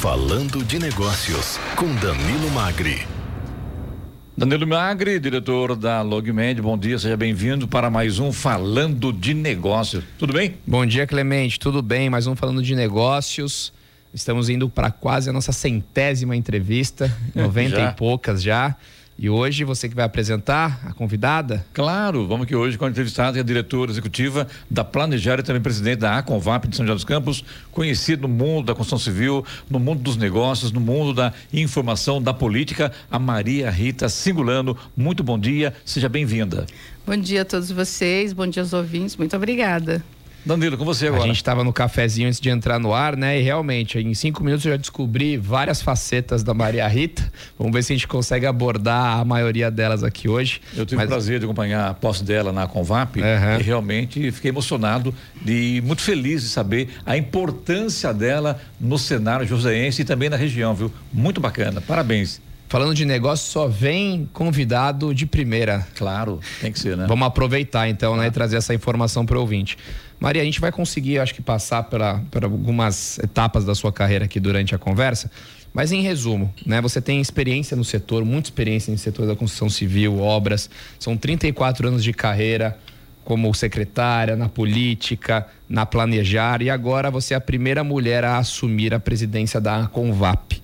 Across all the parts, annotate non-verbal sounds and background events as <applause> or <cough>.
Falando de Negócios, com Danilo Magri. Danilo Magri, diretor da Logmed, bom dia, seja bem-vindo para mais um Falando de Negócios. Tudo bem? Bom dia, Clemente, tudo bem? Mais um Falando de Negócios. Estamos indo para quase a nossa centésima entrevista, <laughs> 90 e poucas já. E hoje você que vai apresentar a convidada? Claro, vamos que hoje com a entrevistada é a diretora executiva da Planejar e também presidente da Aconvap de São José dos Campos, conhecido no mundo da construção civil, no mundo dos negócios, no mundo da informação, da política, a Maria Rita Singulano. Muito bom dia, seja bem-vinda. Bom dia a todos vocês, bom dia aos ouvintes, muito obrigada. Danilo, com você agora. A gente estava no cafezinho antes de entrar no ar, né? E realmente, em cinco minutos eu já descobri várias facetas da Maria Rita. Vamos ver se a gente consegue abordar a maioria delas aqui hoje. Eu tive Mas... o prazer de acompanhar a posse dela na Convap uhum. e realmente fiquei emocionado e muito feliz de saber a importância dela no cenário joseense e também na região, viu? Muito bacana. Parabéns. Falando de negócio, só vem convidado de primeira. Claro, tem que ser, né? Vamos aproveitar então, né, e trazer essa informação para o ouvinte. Maria, a gente vai conseguir, acho que, passar por algumas etapas da sua carreira aqui durante a conversa. Mas em resumo, né, você tem experiência no setor, muita experiência no setor da construção civil, obras, são 34 anos de carreira como secretária na política, na planejar e agora você é a primeira mulher a assumir a presidência da Convap.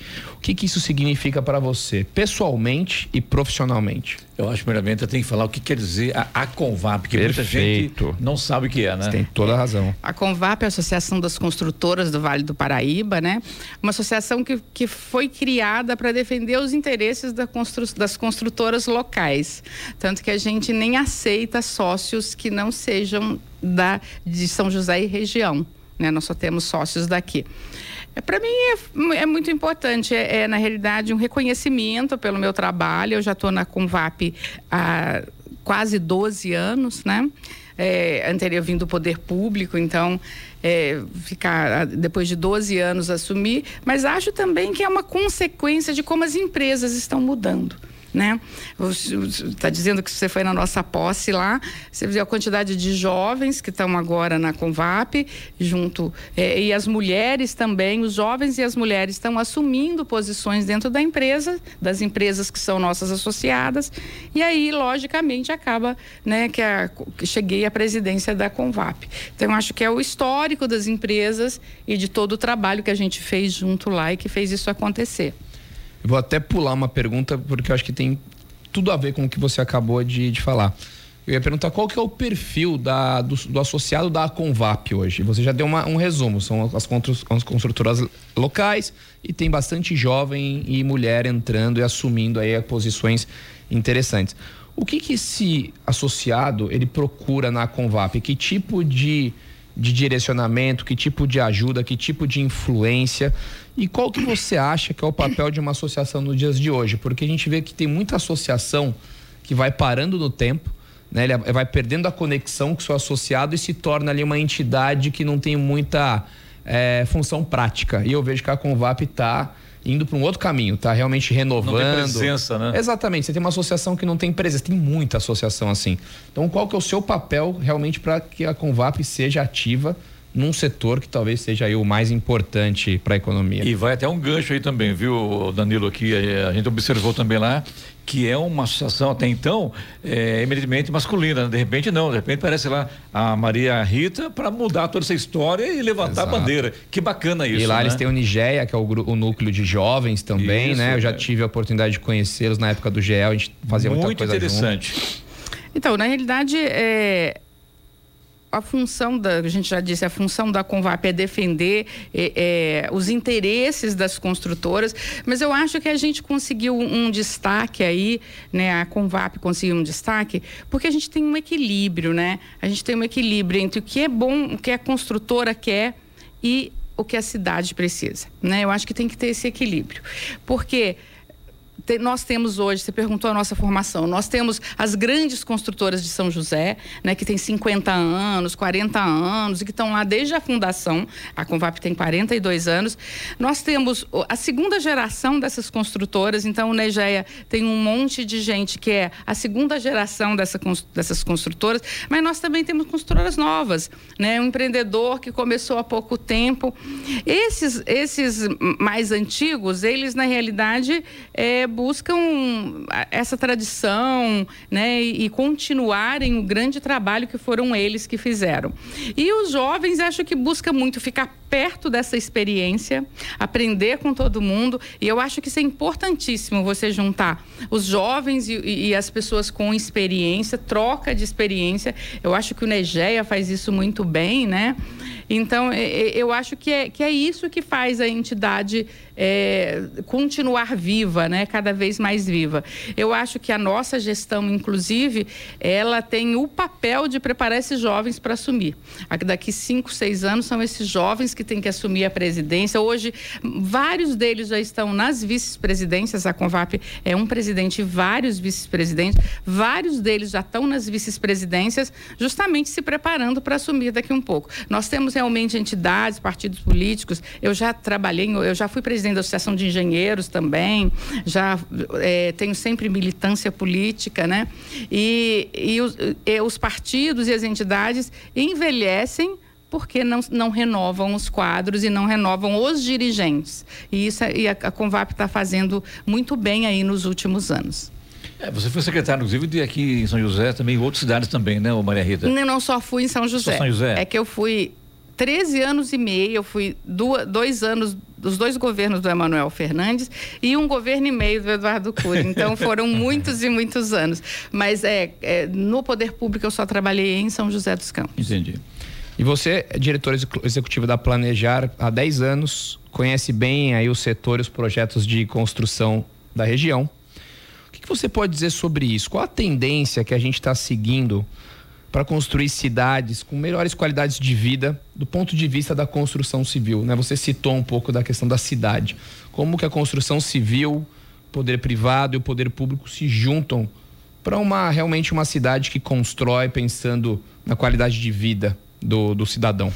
O que, que isso significa para você, pessoalmente e profissionalmente? Eu acho, primeiramente, eu tenho que falar o que quer dizer a, a Convap, porque Perfeito. muita gente não sabe o que é, né? Você tem toda a razão. A Convap é a Associação das Construtoras do Vale do Paraíba, né? Uma associação que, que foi criada para defender os interesses da constru, das construtoras locais. Tanto que a gente nem aceita sócios que não sejam da, de São José e região. Né? Nós só temos sócios daqui. É, Para mim é, é, muito importante, é, é, na realidade um reconhecimento pelo meu trabalho. Eu já estou na Convap há quase 12 anos, né? É, anterior vindo do poder público, então é, ficar depois de 12 anos assumir, mas acho também que é uma consequência de como as empresas estão mudando né? Está dizendo que você foi na nossa posse lá, você viu a quantidade de jovens que estão agora na Convap, junto, é, e as mulheres também, os jovens e as mulheres estão assumindo posições dentro da empresa, das empresas que são nossas associadas, e aí, logicamente, acaba, né, que, a, que cheguei à presidência da Convap. Então, acho que é o histórico das empresas e de todo o trabalho que a gente fez junto lá e que fez isso acontecer. Eu vou até pular uma pergunta, porque eu acho que tem tudo a ver com o que você acabou de, de falar. Eu ia perguntar qual que é o perfil da, do, do associado da Convap hoje. Você já deu uma, um resumo, são as, as construtoras locais e tem bastante jovem e mulher entrando e assumindo aí posições interessantes. O que que esse associado ele procura na Convap? Que tipo de de direcionamento, que tipo de ajuda, que tipo de influência e qual que você acha que é o papel de uma associação nos dias de hoje? Porque a gente vê que tem muita associação que vai parando no tempo, né? Ele vai perdendo a conexão com o seu associado e se torna ali uma entidade que não tem muita é, função prática. E eu vejo que a Convap está indo para um outro caminho, tá realmente renovando. Não tem presença, né? Exatamente. Você tem uma associação que não tem presença, tem muita associação assim. Então, qual que é o seu papel realmente para que a Convap seja ativa num setor que talvez seja aí o mais importante para a economia. E vai até um gancho aí também, viu, Danilo, aqui a gente observou também lá que é uma associação até então é, eminentemente masculina. Né? De repente não, de repente parece lá a Maria Rita para mudar toda essa história e levantar Exato. a bandeira. Que bacana isso. E lá né? eles têm o Nigéia, que é o, o, núcleo de jovens também, isso, né? Eu já é. tive a oportunidade de conhecê-los na época do GEL, a gente fazia Muito muita coisa interessante. Junto. Então, na realidade, é, a função da, a gente já disse, a função da Convap é defender é, é, os interesses das construtoras, mas eu acho que a gente conseguiu um, destaque aí, né? A Convap conseguiu um destaque, porque a gente tem um equilíbrio, né? A gente tem um equilíbrio entre o que é bom, o que a construtora quer e o que a cidade precisa, né? Eu acho que tem que ter esse equilíbrio, porque te, nós temos hoje, você perguntou a nossa formação, nós temos as grandes construtoras de São José, né, que tem 50 anos, 40 anos e que estão lá desde a fundação. A Convap tem 42 anos. Nós temos a segunda geração dessas construtoras, então o Negeia tem um monte de gente que é a segunda geração dessa, dessas construtoras, mas nós também temos construtoras novas, né? Um empreendedor que começou há pouco tempo. Esses, esses mais antigos, eles na realidade é, buscam essa tradição, né? E, e continuarem o grande trabalho que foram eles que fizeram. E os jovens, acho que busca muito ficar perto dessa experiência, aprender com todo mundo. E eu acho que isso é importantíssimo você juntar os jovens e, e, as pessoas com experiência, troca de experiência. Eu acho que o Negeia faz isso muito bem, né? Então, eu acho que é, que é isso que faz a entidade é, continuar viva, né? cada vez mais viva. Eu acho que a nossa gestão, inclusive, ela tem o papel de preparar esses jovens para assumir. Daqui cinco, seis anos são esses jovens que têm que assumir a presidência. Hoje, vários deles já estão nas vice-presidências. A Convap é um presidente e vários vice-presidentes. Vários deles já estão nas vice-presidências, justamente se preparando para assumir daqui um pouco. Nós temos realmente entidades, partidos políticos. Eu já trabalhei, eu já fui presidente da Associação de Engenheiros também, já é, tenho sempre militância política, né? E, e, os, e os partidos e as entidades envelhecem porque não, não renovam os quadros e não renovam os dirigentes. E isso e a, a Convap está fazendo muito bem aí nos últimos anos. É, você foi secretário, inclusive, de aqui em São José, também em outras cidades também, né, Maria Rita? Não, não só fui em São José. Só São José. É que eu fui 13 anos e meio, eu fui duas, dois anos dos dois governos do Emanuel Fernandes e um governo e meio do Eduardo Cury. Então <laughs> foram muitos e muitos anos. Mas é, é, no poder público eu só trabalhei em São José dos Campos. Entendi. E você é diretor executivo da Planejar há 10 anos, conhece bem aí o setor e os projetos de construção da região. O que, que você pode dizer sobre isso? Qual a tendência que a gente está seguindo para construir cidades com melhores qualidades de vida do ponto de vista da construção civil. Né? Você citou um pouco da questão da cidade. Como que a construção civil, o poder privado e o poder público se juntam para uma realmente uma cidade que constrói pensando na qualidade de vida do, do cidadão?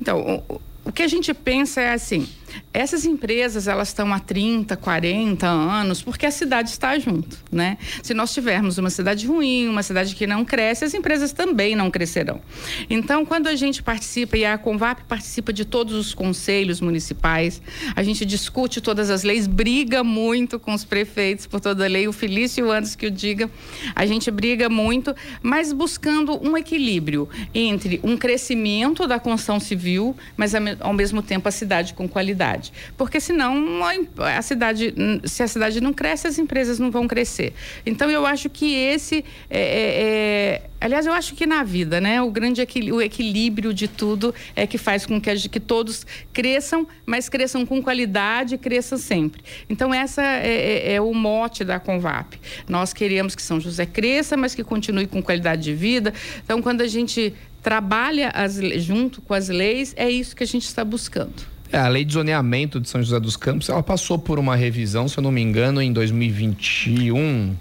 Então, o, o que a gente pensa é assim, essas empresas, elas estão há 30, 40 anos, porque a cidade está junto, né? Se nós tivermos uma cidade ruim, uma cidade que não cresce, as empresas também não crescerão. Então, quando a gente participa, e a Convap participa de todos os conselhos municipais, a gente discute todas as leis, briga muito com os prefeitos por toda a lei, o Felício antes que o diga, a gente briga muito, mas buscando um equilíbrio entre um crescimento da construção civil, mas ao mesmo tempo a cidade com qualidade cidade. Porque senão a cidade, se a cidade não cresce, as empresas não vão crescer. Então eu acho que esse é, é, é aliás, eu acho que na vida, né, o grande equilíbrio, o equilíbrio de tudo é que faz com que, que todos cresçam, mas cresçam com qualidade e cresçam sempre. Então essa é, é, é o mote da Convap. Nós queremos que São José cresça, mas que continue com qualidade de vida. Então quando a gente trabalha as, junto com as leis, é isso que a gente está buscando. É, a lei de zoneamento de São José dos Campos, ela passou por uma revisão, se eu não me engano, em 2021,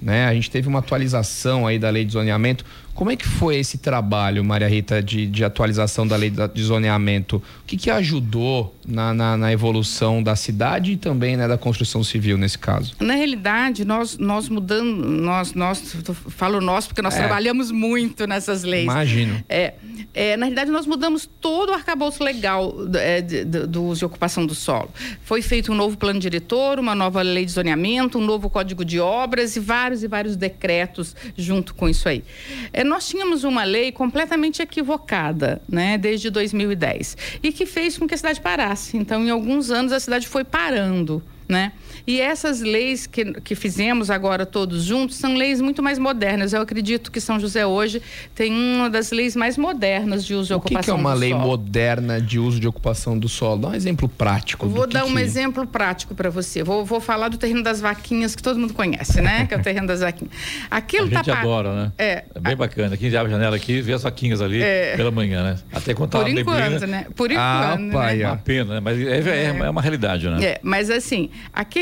né? A gente teve uma atualização aí da lei de zoneamento. Como é que foi esse trabalho, Maria Rita, de, de atualização da lei de zoneamento? O que, que ajudou na, na, na, evolução da cidade e também né, da construção civil nesse caso? Na realidade, nós, nós mudando, nós, nós falo nós porque nós é. trabalhamos muito nessas leis. Imagino. É, é, na realidade, nós mudamos todo o arcabouço legal é, de, de, do uso e ocupação do solo. Foi feito um novo plano diretor, uma nova lei de zoneamento, um novo código de obras e vários e vários decretos junto com isso aí. É, nós tínhamos uma lei completamente equivocada, né, desde 2010, e que fez com que a cidade parasse. Então, em alguns anos, a cidade foi parando né? E essas leis que, que fizemos agora todos juntos são leis muito mais modernas. Eu acredito que São José hoje tem uma das leis mais modernas de uso e ocupação do solo. O que é uma lei moderna de uso de ocupação do solo? Dá um exemplo prático. Vou dar que um que... exemplo prático para você. Vou, vou falar do terreno das vaquinhas que todo mundo conhece, né? que é o terreno das vaquinhas. Aquilo a gente tá adora, né? É, é bem bacana. Aqui abre a janela aqui, vê as vaquinhas ali é... pela manhã, né? Até quando Por enquanto, neblina. né? Por ah, enquanto, ah, pai, né? É uma pena, né? Mas é, é, é, uma realidade, né? É, mas assim,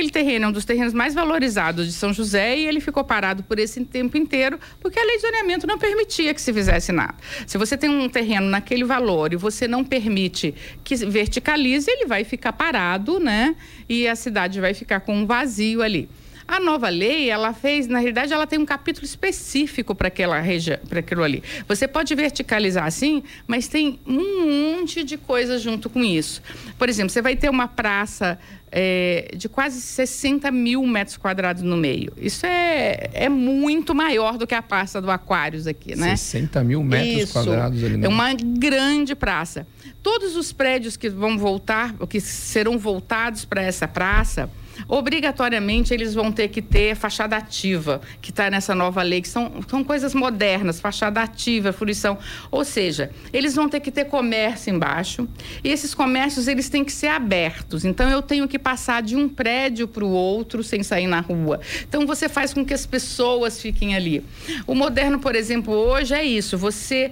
Aquele terreno é um dos terrenos mais valorizados de São José e ele ficou parado por esse tempo inteiro porque a lei de zoneamento não permitia que se fizesse nada. Se você tem um terreno naquele valor e você não permite que verticalize, ele vai ficar parado, né? E a cidade vai ficar com um vazio ali. A nova lei, ela fez, na realidade, ela tem um capítulo específico para aquela região, para aquilo ali. Você pode verticalizar assim, mas tem um monte de coisa junto com isso. Por exemplo, você vai ter uma praça é, de quase 60 mil metros quadrados no meio. Isso é, é muito maior do que a praça do Aquários aqui, né? 60 mil metros Isso. quadrados ali no É uma grande praça. Todos os prédios que vão voltar, que serão voltados para essa praça, obrigatoriamente eles vão ter que ter fachada ativa, que está nessa nova lei, que são, são coisas modernas, fachada ativa, fruição. Ou seja, eles vão ter que ter comércio embaixo, e esses comércios eles têm que ser abertos. Então eu tenho que passar de um prédio para o outro sem sair na rua. Então você faz com que as pessoas fiquem ali. O moderno, por exemplo, hoje é isso, você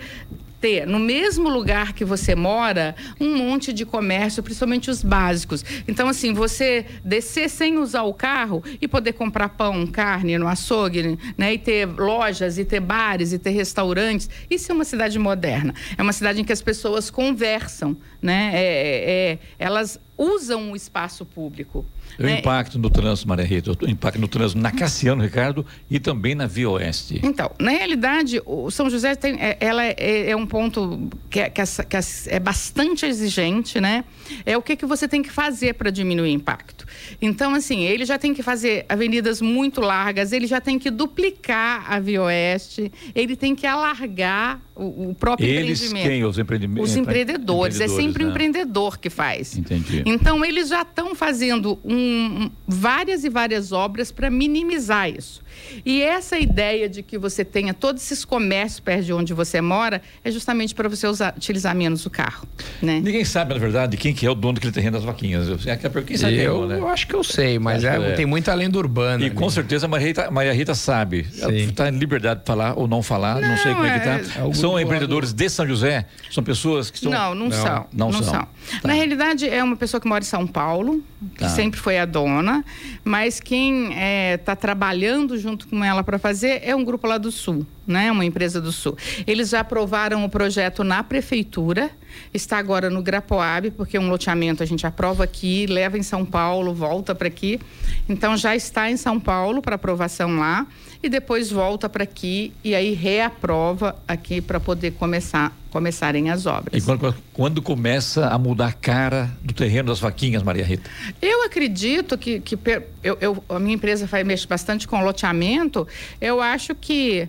ter no mesmo lugar que você mora um monte de comércio, principalmente os básicos. Então, assim, você descer sem usar o carro e poder comprar pão, carne no açougue, né? E ter lojas, e ter bares, e ter restaurantes. Isso é uma cidade moderna. É uma cidade em que as pessoas conversam, né? É, é, é elas usam o espaço público. O né? impacto no trânsito, Maria Rita, o impacto no trânsito na Cassiano Ricardo e também na Via Oeste. Então, na realidade, o São José tem, é, ela é, é um ponto que, é, que, é, que é bastante exigente, né? É o que, que você tem que fazer para diminuir o impacto. Então, assim, ele já tem que fazer avenidas muito largas, ele já tem que duplicar a Via Oeste, ele tem que alargar o, próprio Eles, empreendimento. quem? Os empreendimentos? Os empreendedores. É sempre o né? empreendedor que faz. Entendi. Então, eles já estão fazendo um, várias e várias obras para minimizar isso. E essa ideia de que você tenha todos esses comércios perto de onde você mora é justamente para você usar, utilizar menos o carro. Né? Ninguém sabe, na verdade, quem que é o dono daquele terreno das vaquinhas. Eu, quem sabe eu, quem é, né? eu acho que eu sei, mas é, que é. tem muita lenda urbana. E ali. com certeza a Maria Rita, Maria Rita sabe. Ela está em liberdade de falar ou não falar, não, Não, sei como é que é- está. É São empreendedores de São José? São pessoas que estão. Não, não, são. não são. Tá. Na realidade, é uma pessoa que mora em São Paulo, que Tá. sempre foi a dona, mas quem está trabalhando junto com ela para fazer é um grupo lá do Sul, né? Uma empresa do Sul. Eles já aprovaram o projeto na prefeitura, está agora no Grapoab, porque um loteamento a gente aprova aqui, leva em São Paulo, volta para aqui. Então já está em São Paulo para aprovação lá e depois volta para aqui e aí reaprova aqui para poder começar começarem as obras. E quando, quando começa a mudar a cara do terreno das vaquinhas, Maria Rita? Eu acredito que, que eu, eu- a minha empresa faz, mexe bastante com loteamento. Eu acho que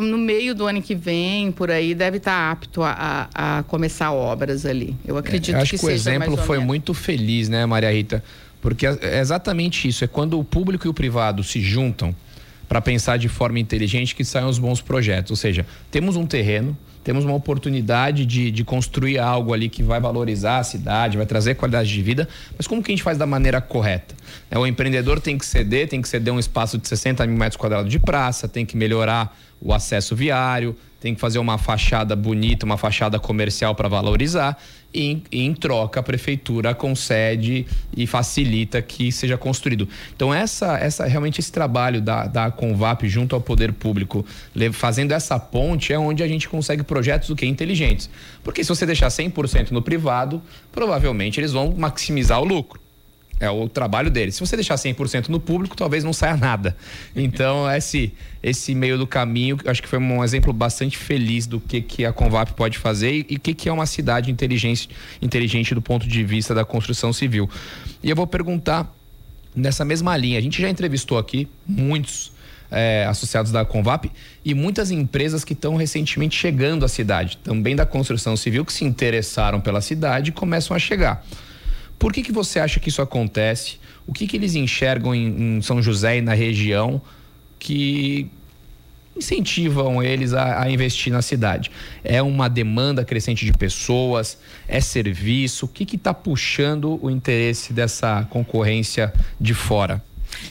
no meio do ano que vem, por aí, deve estar apto a, a- a começar obras ali. Eu acredito Eu acho que, que, o exemplo foi menos. muito feliz, né, Maria Rita? Porque é é exatamente isso. É quando o público e o privado se juntam para pensar de forma inteligente que saem os bons projetos. Ou seja, temos um terreno, temos uma oportunidade de, de construir algo ali que vai valorizar a cidade, vai trazer qualidade de vida, mas como que a gente faz da maneira correta? É, o empreendedor tem que ceder, tem que ceder um espaço de 60 mil metros quadrados de praça, tem que melhorar o acesso viário, tem que fazer uma fachada bonita, uma fachada comercial para valorizar. E em, troca, a prefeitura concede e facilita que seja construído. Então, essa, essa realmente esse trabalho da, da Convap junto ao poder público, fazendo essa ponte, é onde a gente consegue projetos o que inteligentes. Porque se você deixar 100% no privado, provavelmente eles vão maximizar o lucro. É o trabalho deles. Se você deixar 100% no público, talvez não saia nada. Então, <laughs> esse, esse meio do caminho, acho que foi um exemplo bastante feliz do que, que a Convap pode fazer e o que, que é uma cidade inteligente, inteligente do ponto de vista da construção civil. E eu vou perguntar nessa mesma linha. A gente já entrevistou aqui muitos é, associados da Convap e muitas empresas que estão recentemente chegando à cidade, também da construção civil, que se interessaram pela cidade e começam a chegar. Por que, que você acha que isso acontece? O que, que eles enxergam em, em São José e na região que incentivam eles a, a investir na cidade? É uma demanda crescente de pessoas? É serviço? O que está puxando o interesse dessa concorrência de fora?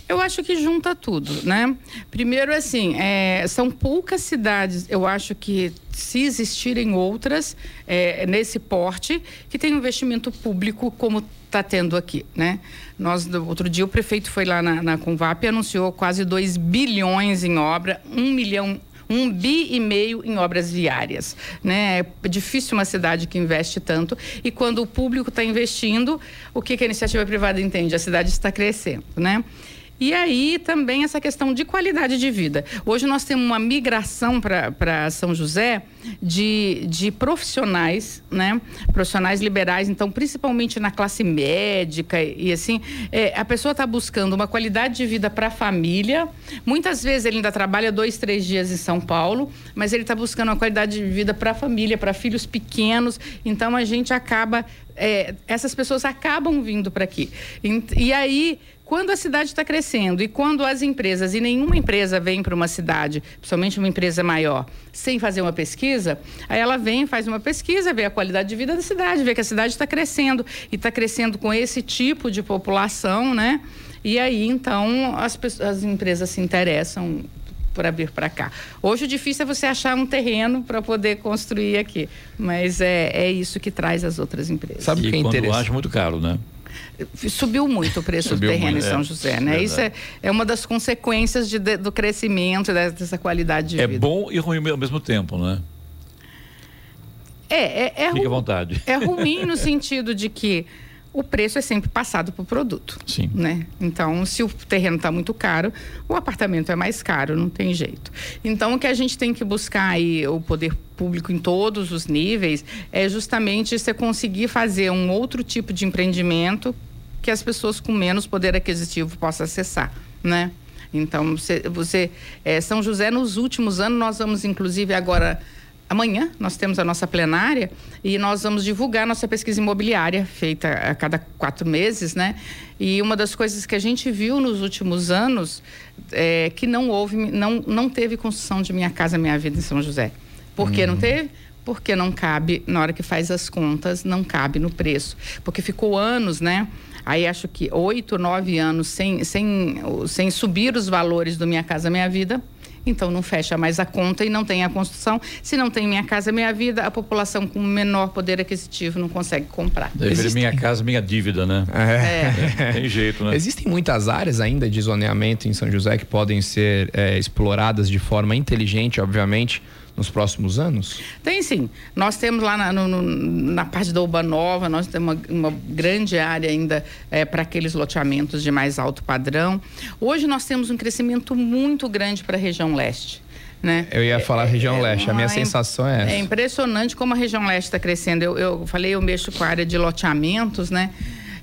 Eu acho que junta tudo, né? Primeiro, assim, é, são poucas cidades, eu acho que se existirem outras é, nesse porte, que tem investimento público como está tendo aqui, né? Nós, outro dia, o prefeito foi lá na, na Convap e anunciou quase 2 bilhões em obra, um milhão um bi e meio em obras viárias. Né? É difícil uma cidade que investe tanto. E quando o público está investindo, o que, que a iniciativa privada entende? A cidade está crescendo. Né? E aí também essa questão de qualidade de vida. Hoje nós temos uma migração para São José de, de profissionais, né? Profissionais liberais, então, principalmente na classe médica e assim, é, a pessoa está buscando uma qualidade de vida para a família. Muitas vezes ele ainda trabalha dois, três dias em São Paulo, mas ele está buscando uma qualidade de vida para a família, para filhos pequenos. Então a gente acaba. É, essas pessoas acabam vindo para aqui. E, e aí quando a cidade está crescendo e quando as empresas, e nenhuma empresa vem para uma cidade, principalmente uma empresa maior, sem fazer uma pesquisa, aí ela vem, faz uma pesquisa, vê a qualidade de vida da cidade, vê que a cidade está crescendo e está crescendo com esse tipo de população, né? E aí, então, as, as empresas se interessam para vir para cá. Hoje o difícil é você achar um terreno para poder construir aqui, mas é, é isso que traz as outras empresas. Sabe e que é quando acha muito caro, né? Subiu muito o preço subiu do terreno muito, em São é, José, né? Isso é, é uma das consequências de, de, do crescimento dessa qualidade de é vida. É bom e ruim ao mesmo tempo, né? É, é, é Fique à vontade. É ruim <laughs> no sentido de que o preço é sempre passado para o produto. Sim. Né? Então, se o terreno está muito caro, o apartamento é mais caro, não tem jeito. Então, o que a gente tem que buscar aí, o poder público em todos os níveis, é justamente você conseguir fazer um outro tipo de empreendimento que as pessoas com menos poder aquisitivo possam acessar, né? Então, você, você é, São José, nos últimos anos, nós vamos, inclusive, agora Amanhã nós temos a nossa plenária e nós vamos divulgar nossa pesquisa imobiliária, feita a cada quatro meses, né? E uma das coisas que a gente viu nos últimos anos é que não houve, não, não teve construção de Minha Casa Minha Vida em São José. Por que não teve? Porque não cabe, na hora que faz as contas, não cabe no preço. Porque ficou anos, né? Aí acho que oito, nove anos sem, sem, sem subir os valores do Minha Casa Minha Vida então não fecha mais a conta e não tem a construção. Se não tem Minha Casa Minha Vida, a população com menor poder aquisitivo não consegue comprar. Deve Minha Casa Minha Dívida, né? É. é. Tem jeito, né? Existem muitas áreas ainda de zoneamento em São José que podem ser é, exploradas de forma inteligente, obviamente nos próximos anos? Tem sim. Nós temos lá na, no, na parte da Uba Nova, nós temos uma, uma grande área ainda é, para aqueles loteamentos de mais alto padrão. Hoje nós temos um crescimento muito grande para a região leste. Né? Eu ia falar região é, leste, a minha é, sensação é essa. É impressionante como a região leste está crescendo. Eu, eu falei, eu mexo com a área de loteamentos, né?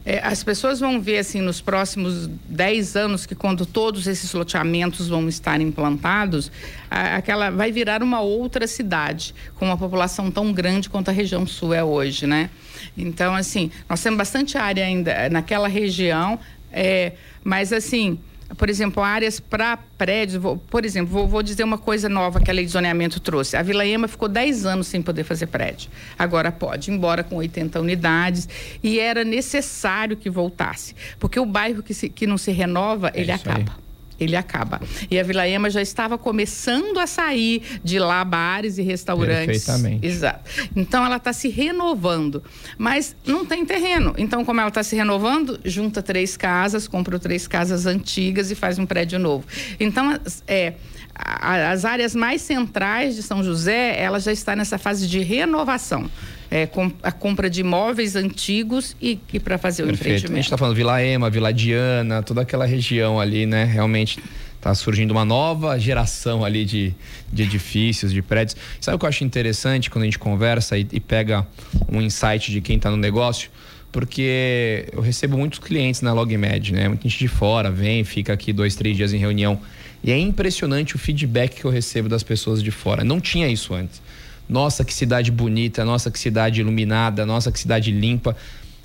É, as pessoas vão ver assim nos próximos 10 anos que quando todos esses loteamentos vão estar implantados, a, aquela vai virar uma outra cidade com uma população tão grande quanto a região sul é hoje, né? Então assim, nós temos bastante área ainda naquela região, é, mas assim por exemplo, áreas para prédios. Vou, por exemplo, vou, vou, dizer uma coisa nova que a lei de zoneamento trouxe. A Vila Ema ficou 10 anos sem poder fazer prédio. Agora pode, embora com 80 unidades. E era necessário que voltasse. Porque o bairro que, se, que não se renova, é ele acaba. Aí ele acaba. E a Vila Ema já estava começando a sair de lá bares e restaurantes. Perfeitamente. Exato. Então ela está se renovando, mas não tem terreno. Então como ela está se renovando, junta três casas, compra três casas antigas e faz um prédio novo. Então é as áreas mais centrais de São José, ela já está nessa fase de renovação é, com, a compra de imóveis antigos e, e para fazer o Perfeito. empreendimento. A gente está falando Vila Ema, Vila Diana, toda aquela região ali, né? Realmente está surgindo uma nova geração ali de, de edifícios, de prédios. Sabe o que eu acho interessante quando a gente conversa e, e pega um insight de quem está no negócio? Porque eu recebo muitos clientes na LogMed, né? Muita gente de fora vem, fica aqui dois, três dias em reunião. E é impressionante o feedback que eu recebo das pessoas de fora. Não tinha isso antes. Nossa, que cidade bonita, nossa, que cidade iluminada, nossa, que cidade limpa.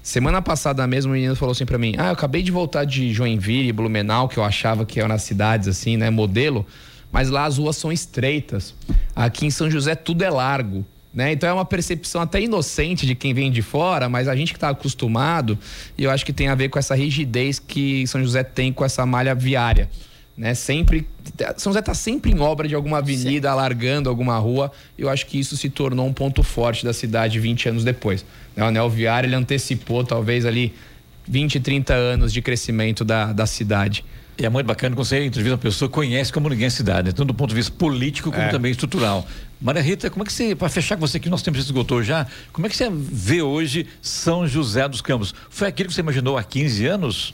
Semana passada mesmo, o menino falou assim para mim: Ah, eu acabei de voltar de Joinville, Blumenau, que eu achava que eram as cidades assim, né, modelo, mas lá as ruas são estreitas. Aqui em São José tudo é largo. Né? Então é uma percepção até inocente de quem vem de fora, mas a gente que está acostumado, e eu acho que tem a ver com essa rigidez que São José tem com essa malha viária né? Sempre São José está sempre em obra de alguma avenida, Sim. alargando alguma rua. Eu acho que isso se tornou um ponto forte da cidade 20 anos depois. Né? O anel viário ele antecipou talvez ali 20, 30 anos de crescimento da, da cidade. E é muito bacana quando você entrevista uma pessoa que conhece como ninguém a cidade, né? tanto do ponto de vista político como é. também estrutural. Maria Rita, como é que você, para fechar com você aqui, nosso tempo se esgotou já, como é que você vê hoje São José dos Campos? Foi aquilo que você imaginou há 15 anos?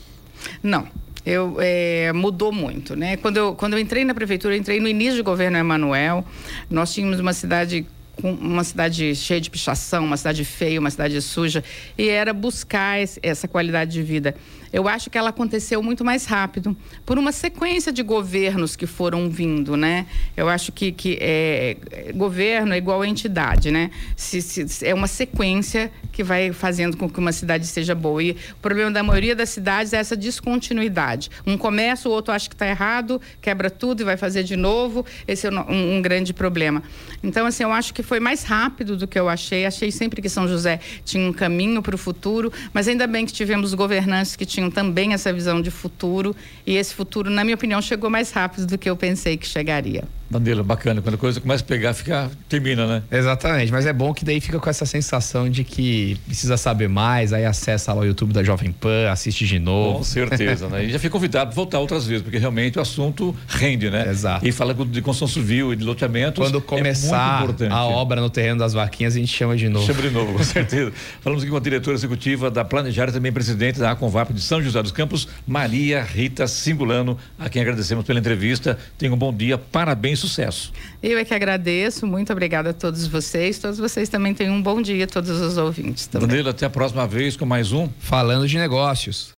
Não, eu é, mudou muito, né? Quando eu, quando eu entrei na prefeitura, entrei no início do governo Emanuel, nós tínhamos uma cidade uma cidade cheia de pichação, uma cidade feia, uma cidade suja, e era buscar esse, essa qualidade de vida. Eu acho que ela aconteceu muito mais rápido, por uma sequência de governos que foram vindo, né? Eu acho que, que é, governo é igual a entidade, né? Se, se, é uma sequência que vai fazendo com que uma cidade seja boa. E o problema da maioria das cidades é essa descontinuidade. Um começa, o outro acha que está errado, quebra tudo e vai fazer de novo. Esse é um, um grande problema. Então, assim, eu acho que foi mais rápido do que eu achei. Achei sempre que São José tinha um caminho para o futuro, mas ainda bem que tivemos governantes que tinham também essa visão de futuro e esse futuro, na minha opinião, chegou mais rápido do que eu pensei que chegaria. Bandeira, bacana. Quando a coisa começa a pegar, fica, termina, né? Exatamente, mas é bom que daí fica com essa sensação de que precisa saber mais, aí acessa lá o YouTube da Jovem Pan, assiste de novo. Com certeza, né? <laughs> E já fica convidado para voltar outras vezes, porque realmente o assunto rende, né? Exato. E fala de construção civil e de loteamentos. Quando é começar é a obra no terreno das vaquinhas, a gente chama de novo. Chama de novo, com certeza. <laughs> Falamos aqui com a diretora executiva da Planejária, também presidente da Aconvap de São José dos Campos, Maria Rita Singulano, a quem agradecemos pela entrevista. Tenha um bom dia, parabéns, sucesso. Eu é que agradeço, muito obrigada a todos vocês. Todos vocês também tenham um bom dia, todos os ouvintes também. Danilo, até a próxima vez com mais um Falando de Negócios.